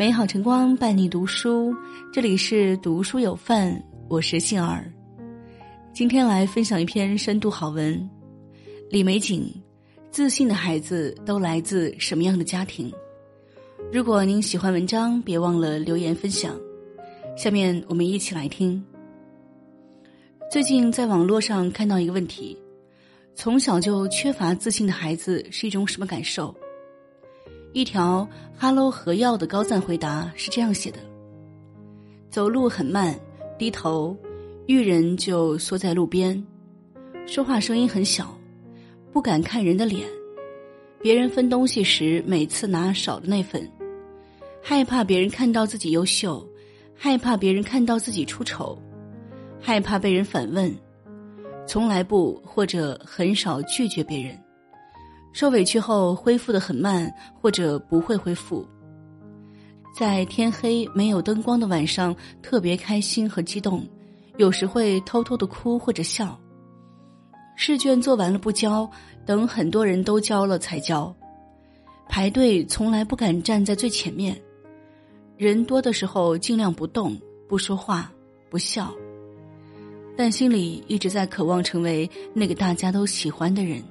美好晨光伴你读书，这里是读书有范，我是杏儿。今天来分享一篇深度好文，李玫瑾：自信的孩子都来自什么样的家庭？如果您喜欢文章，别忘了留言分享。下面我们一起来听。最近在网络上看到一个问题：从小就缺乏自信的孩子是一种什么感受？一条 “Hello 何药”的高赞回答是这样写的：走路很慢，低头，遇人就缩在路边，说话声音很小，不敢看人的脸，别人分东西时每次拿少的那份，害怕别人看到自己优秀，害怕别人看到自己出丑，害怕被人反问，从来不或者很少拒绝别人。受委屈后恢复的很慢，或者不会恢复。在天黑没有灯光的晚上，特别开心和激动，有时会偷偷的哭或者笑。试卷做完了不交，等很多人都交了才交。排队从来不敢站在最前面，人多的时候尽量不动、不说话、不笑，但心里一直在渴望成为那个大家都喜欢的人。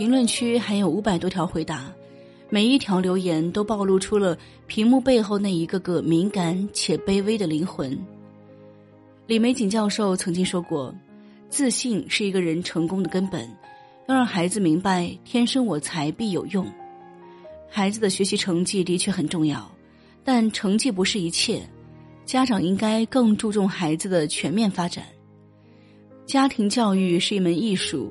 评论区还有五百多条回答，每一条留言都暴露出了屏幕背后那一个个敏感且卑微的灵魂。李玫瑾教授曾经说过：“自信是一个人成功的根本，要让孩子明白‘天生我材必有用’。孩子的学习成绩的确很重要，但成绩不是一切，家长应该更注重孩子的全面发展。家庭教育是一门艺术。”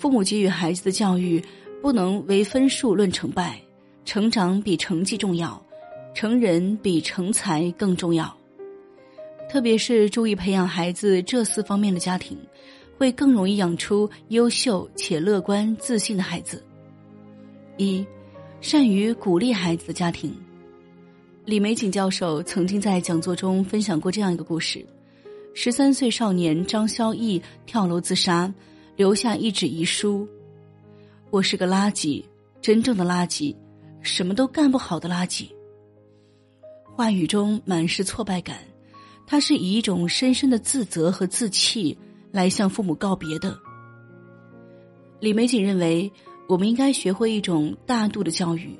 父母给予孩子的教育，不能为分数论成败，成长比成绩重要，成人比成才更重要。特别是注意培养孩子这四方面的家庭，会更容易养出优秀且乐观自信的孩子。一，善于鼓励孩子的家庭。李玫瑾教授曾经在讲座中分享过这样一个故事：十三岁少年张萧毅跳楼自杀。留下一纸遗书：“我是个垃圾，真正的垃圾，什么都干不好的垃圾。”话语中满是挫败感，他是以一种深深的自责和自弃来向父母告别的。李玫瑾认为，我们应该学会一种大度的教育。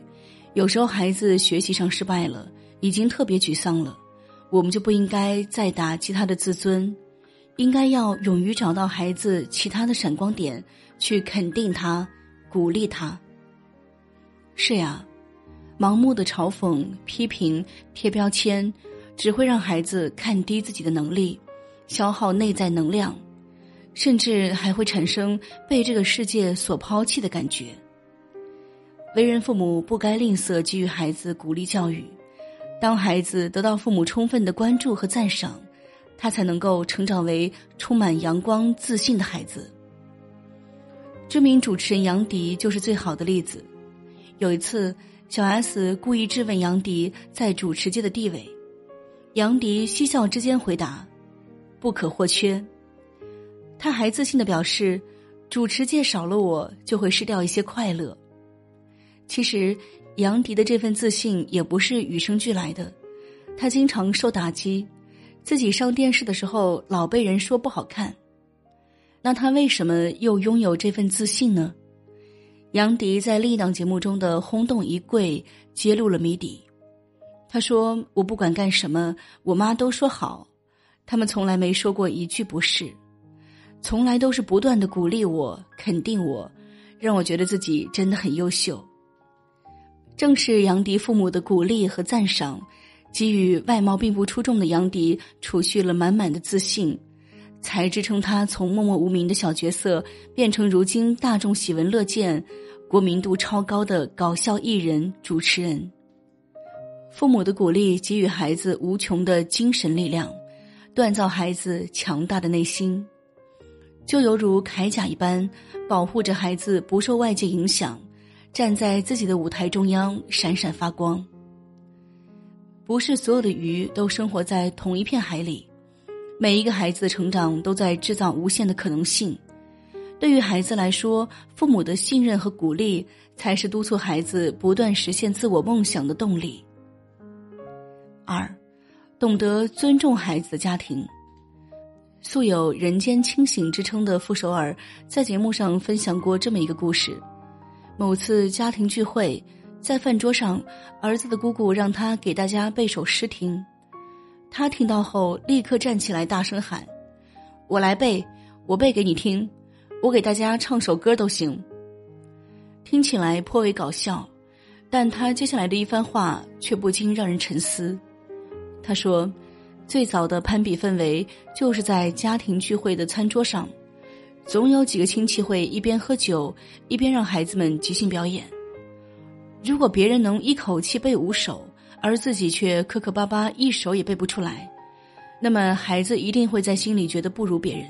有时候孩子学习上失败了，已经特别沮丧了，我们就不应该再打击他的自尊。应该要勇于找到孩子其他的闪光点，去肯定他，鼓励他。是呀，盲目的嘲讽、批评、贴标签，只会让孩子看低自己的能力，消耗内在能量，甚至还会产生被这个世界所抛弃的感觉。为人父母不该吝啬给予孩子鼓励教育，当孩子得到父母充分的关注和赞赏。他才能够成长为充满阳光、自信的孩子。知名主持人杨迪就是最好的例子。有一次，小 S 故意质问杨迪在主持界的地位，杨迪嬉笑之间回答：“不可或缺。”他还自信的表示：“主持界少了我，就会失掉一些快乐。”其实，杨迪的这份自信也不是与生俱来的，他经常受打击。自己上电视的时候老被人说不好看，那他为什么又拥有这份自信呢？杨迪在另一档节目中的轰动一跪揭露了谜底。他说：“我不管干什么，我妈都说好，他们从来没说过一句不是，从来都是不断的鼓励我、肯定我，让我觉得自己真的很优秀。”正是杨迪父母的鼓励和赞赏。给予外貌并不出众的杨迪储蓄了满满的自信，才支撑他从默默无名的小角色变成如今大众喜闻乐见、国民度超高的搞笑艺人、主持人。父母的鼓励给予孩子无穷的精神力量，锻造孩子强大的内心，就犹如铠甲一般，保护着孩子不受外界影响，站在自己的舞台中央闪闪发光。不是所有的鱼都生活在同一片海里，每一个孩子的成长都在制造无限的可能性。对于孩子来说，父母的信任和鼓励才是督促孩子不断实现自我梦想的动力。二，懂得尊重孩子的家庭。素有“人间清醒”之称的傅首尔，在节目上分享过这么一个故事：某次家庭聚会，在饭桌上，儿子的姑姑让他给大家背首诗听。他听到后，立刻站起来大声喊：“我来背，我背给你听，我给大家唱首歌都行。”听起来颇为搞笑，但他接下来的一番话却不禁让人沉思。他说。最早的攀比氛围就是在家庭聚会的餐桌上，总有几个亲戚会一边喝酒一边让孩子们即兴表演。如果别人能一口气背五首，而自己却磕磕巴巴一首也背不出来，那么孩子一定会在心里觉得不如别人，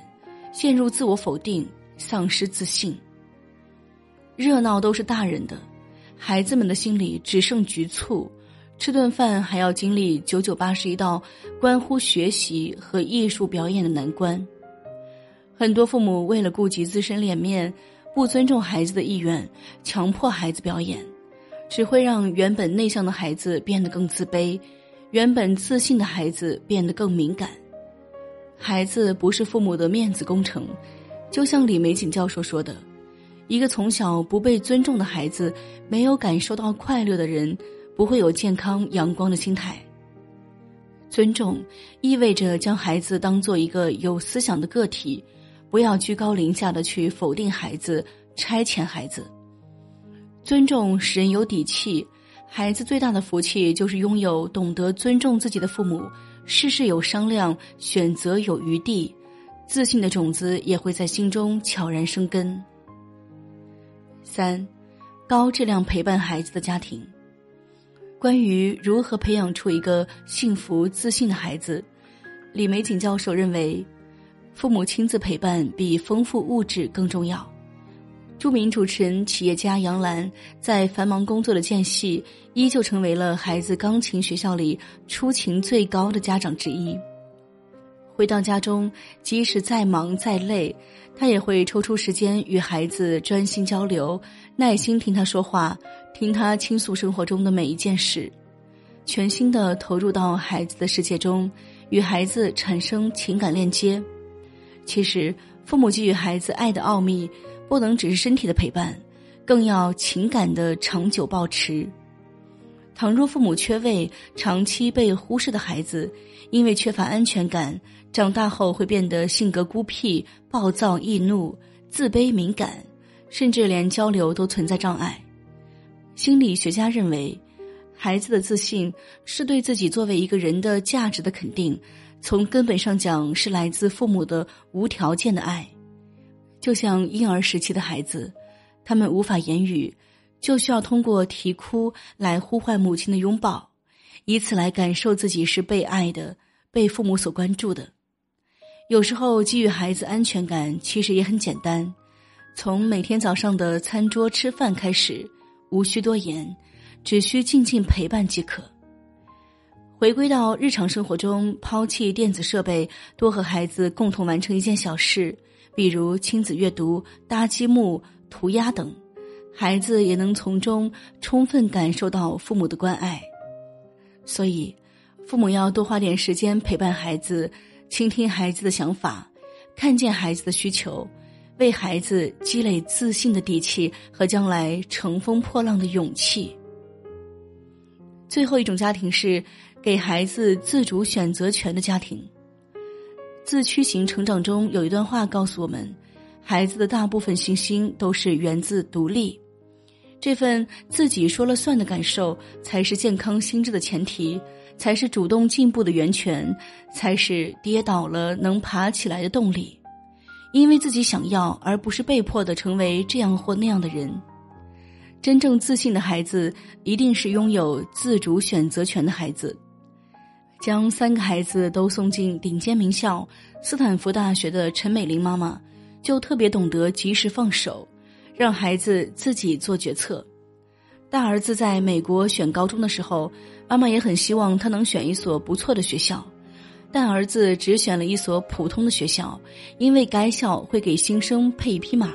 陷入自我否定，丧失自信。热闹都是大人的，孩子们的心里只剩局促。吃顿饭还要经历九九八十一道关乎学习和艺术表演的难关。很多父母为了顾及自身脸面，不尊重孩子的意愿，强迫孩子表演，只会让原本内向的孩子变得更自卑，原本自信的孩子变得更敏感。孩子不是父母的面子工程，就像李玫瑾教授说的：“一个从小不被尊重的孩子，没有感受到快乐的人。”不会有健康阳光的心态。尊重意味着将孩子当做一个有思想的个体，不要居高临下的去否定孩子、差遣孩子。尊重使人有底气，孩子最大的福气就是拥有懂得尊重自己的父母，事事有商量，选择有余地，自信的种子也会在心中悄然生根。三，高质量陪伴孩子的家庭。关于如何培养出一个幸福自信的孩子，李玫瑾教授认为，父母亲自陪伴比丰富物质更重要。著名主持人、企业家杨澜在繁忙工作的间隙，依旧成为了孩子钢琴学校里出勤最高的家长之一。回到家中，即使再忙再累，他也会抽出时间与孩子专心交流，耐心听他说话，听他倾诉生活中的每一件事，全心的投入到孩子的世界中，与孩子产生情感链接。其实，父母给予孩子爱的奥秘，不能只是身体的陪伴，更要情感的长久保持。倘若父母缺位，长期被忽视的孩子，因为缺乏安全感。长大后会变得性格孤僻、暴躁易怒、自卑敏感，甚至连交流都存在障碍。心理学家认为，孩子的自信是对自己作为一个人的价值的肯定，从根本上讲是来自父母的无条件的爱。就像婴儿时期的孩子，他们无法言语，就需要通过啼哭来呼唤母亲的拥抱，以此来感受自己是被爱的、被父母所关注的。有时候给予孩子安全感，其实也很简单，从每天早上的餐桌吃饭开始，无需多言，只需静静陪伴即可。回归到日常生活中，抛弃电子设备，多和孩子共同完成一件小事，比如亲子阅读、搭积木、涂鸦等，孩子也能从中充分感受到父母的关爱。所以，父母要多花点时间陪伴孩子。倾听孩子的想法，看见孩子的需求，为孩子积累自信的底气和将来乘风破浪的勇气。最后一种家庭是给孩子自主选择权的家庭。自驱型成长中有一段话告诉我们：孩子的大部分信心都是源自独立，这份自己说了算的感受才是健康心智的前提。才是主动进步的源泉，才是跌倒了能爬起来的动力。因为自己想要，而不是被迫的成为这样或那样的人。真正自信的孩子，一定是拥有自主选择权的孩子。将三个孩子都送进顶尖名校斯坦福大学的陈美玲妈妈，就特别懂得及时放手，让孩子自己做决策。大儿子在美国选高中的时候。妈妈也很希望他能选一所不错的学校，但儿子只选了一所普通的学校，因为该校会给新生配一匹马。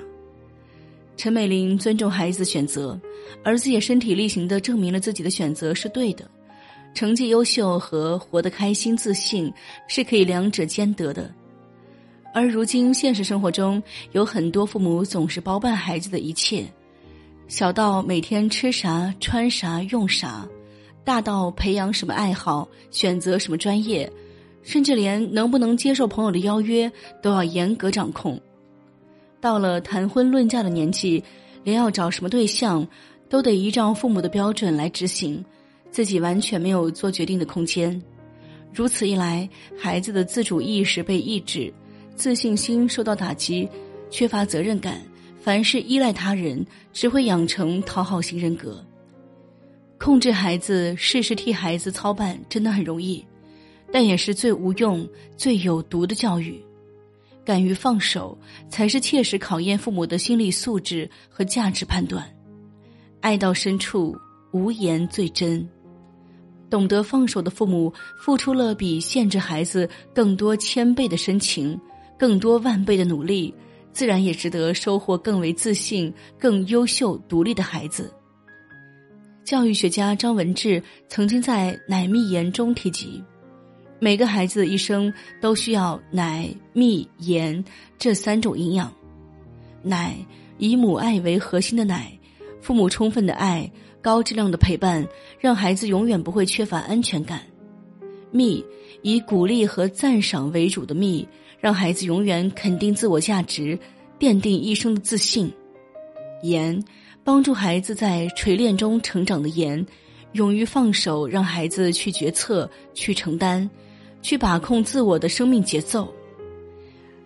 陈美玲尊重孩子选择，儿子也身体力行的证明了自己的选择是对的。成绩优秀和活得开心、自信是可以两者兼得的。而如今现实生活中，有很多父母总是包办孩子的一切，小到每天吃啥、穿啥、用啥，大到培养什么爱好、选择什么专业，甚至连能不能接受朋友的邀约都要严格掌控。到了谈婚论嫁的年纪，连要找什么对象，都得依照父母的标准来执行。自己完全没有做决定的空间，如此一来，孩子的自主意识被抑制，自信心受到打击，缺乏责任感，凡事依赖他人，只会养成讨好型人格。控制孩子，事事替孩子操办，真的很容易，但也是最无用、最有毒的教育。敢于放手，才是切实考验父母的心理素质和价值判断。爱到深处，无言最真。懂得放手的父母，付出了比限制孩子更多千倍的深情，更多万倍的努力，自然也值得收获更为自信、更优秀、独立的孩子。教育学家张文志曾经在《奶蜜盐》中提及，每个孩子的一生都需要奶、蜜、盐这三种营养。奶以母爱为核心的奶，父母充分的爱。高质量的陪伴，让孩子永远不会缺乏安全感。蜜以鼓励和赞赏为主的蜜，让孩子永远肯定自我价值，奠定一生的自信。盐帮助孩子在锤炼中成长的盐，勇于放手，让孩子去决策、去承担、去把控自我的生命节奏。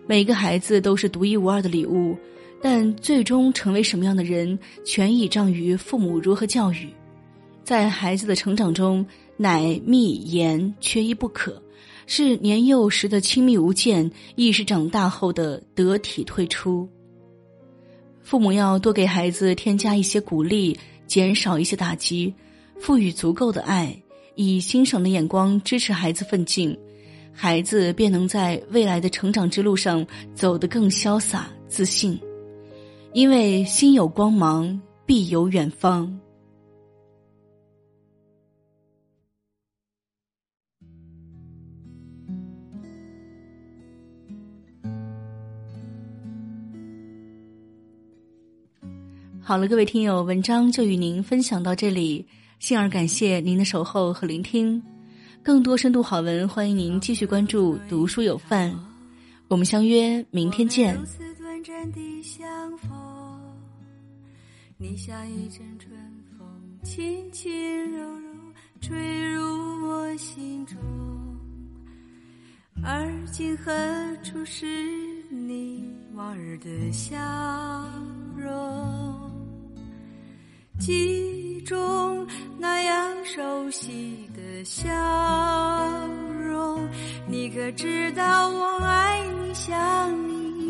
每个孩子都是独一无二的礼物。但最终成为什么样的人，全倚仗于父母如何教育。在孩子的成长中，奶、蜜、盐缺一不可，是年幼时的亲密无间，亦是长大后的得体退出。父母要多给孩子添加一些鼓励，减少一些打击，赋予足够的爱，以欣赏的眼光支持孩子奋进，孩子便能在未来的成长之路上走得更潇洒、自信。因为心有光芒，必有远方。好了，各位听友，文章就与您分享到这里。幸而感谢您的守候和聆听，更多深度好文，欢迎您继续关注“读书有范”。我们相约明天见。阵的相逢你像一阵春风，轻轻柔柔吹入我心中。而今何处是你往日的笑容？记忆中那样熟悉的笑容，你可知道我爱你、想你、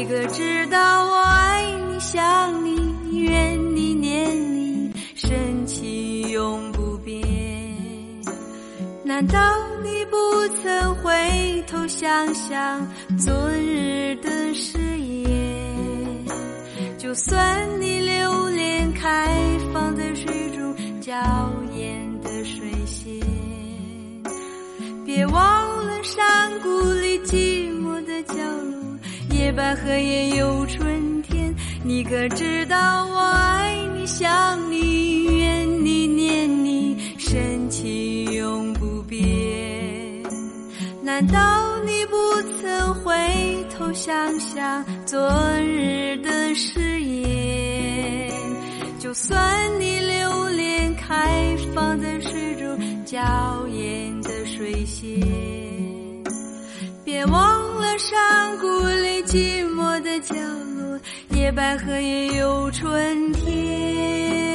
你可知道我爱你想你怨你念你深情永不变难道你不曾回头想想昨日的誓言就算你留恋开放在水中娇艳的水仙别忘了山谷里寂寞的角落。野百合也有春天。你可知道我爱你，想你，怨你，念你，深情永不变。难道你不曾回头想想昨日的誓言？就算你留恋开放在水中娇艳的水仙，别忘了山谷里寂寞的角落。野百合也有春天。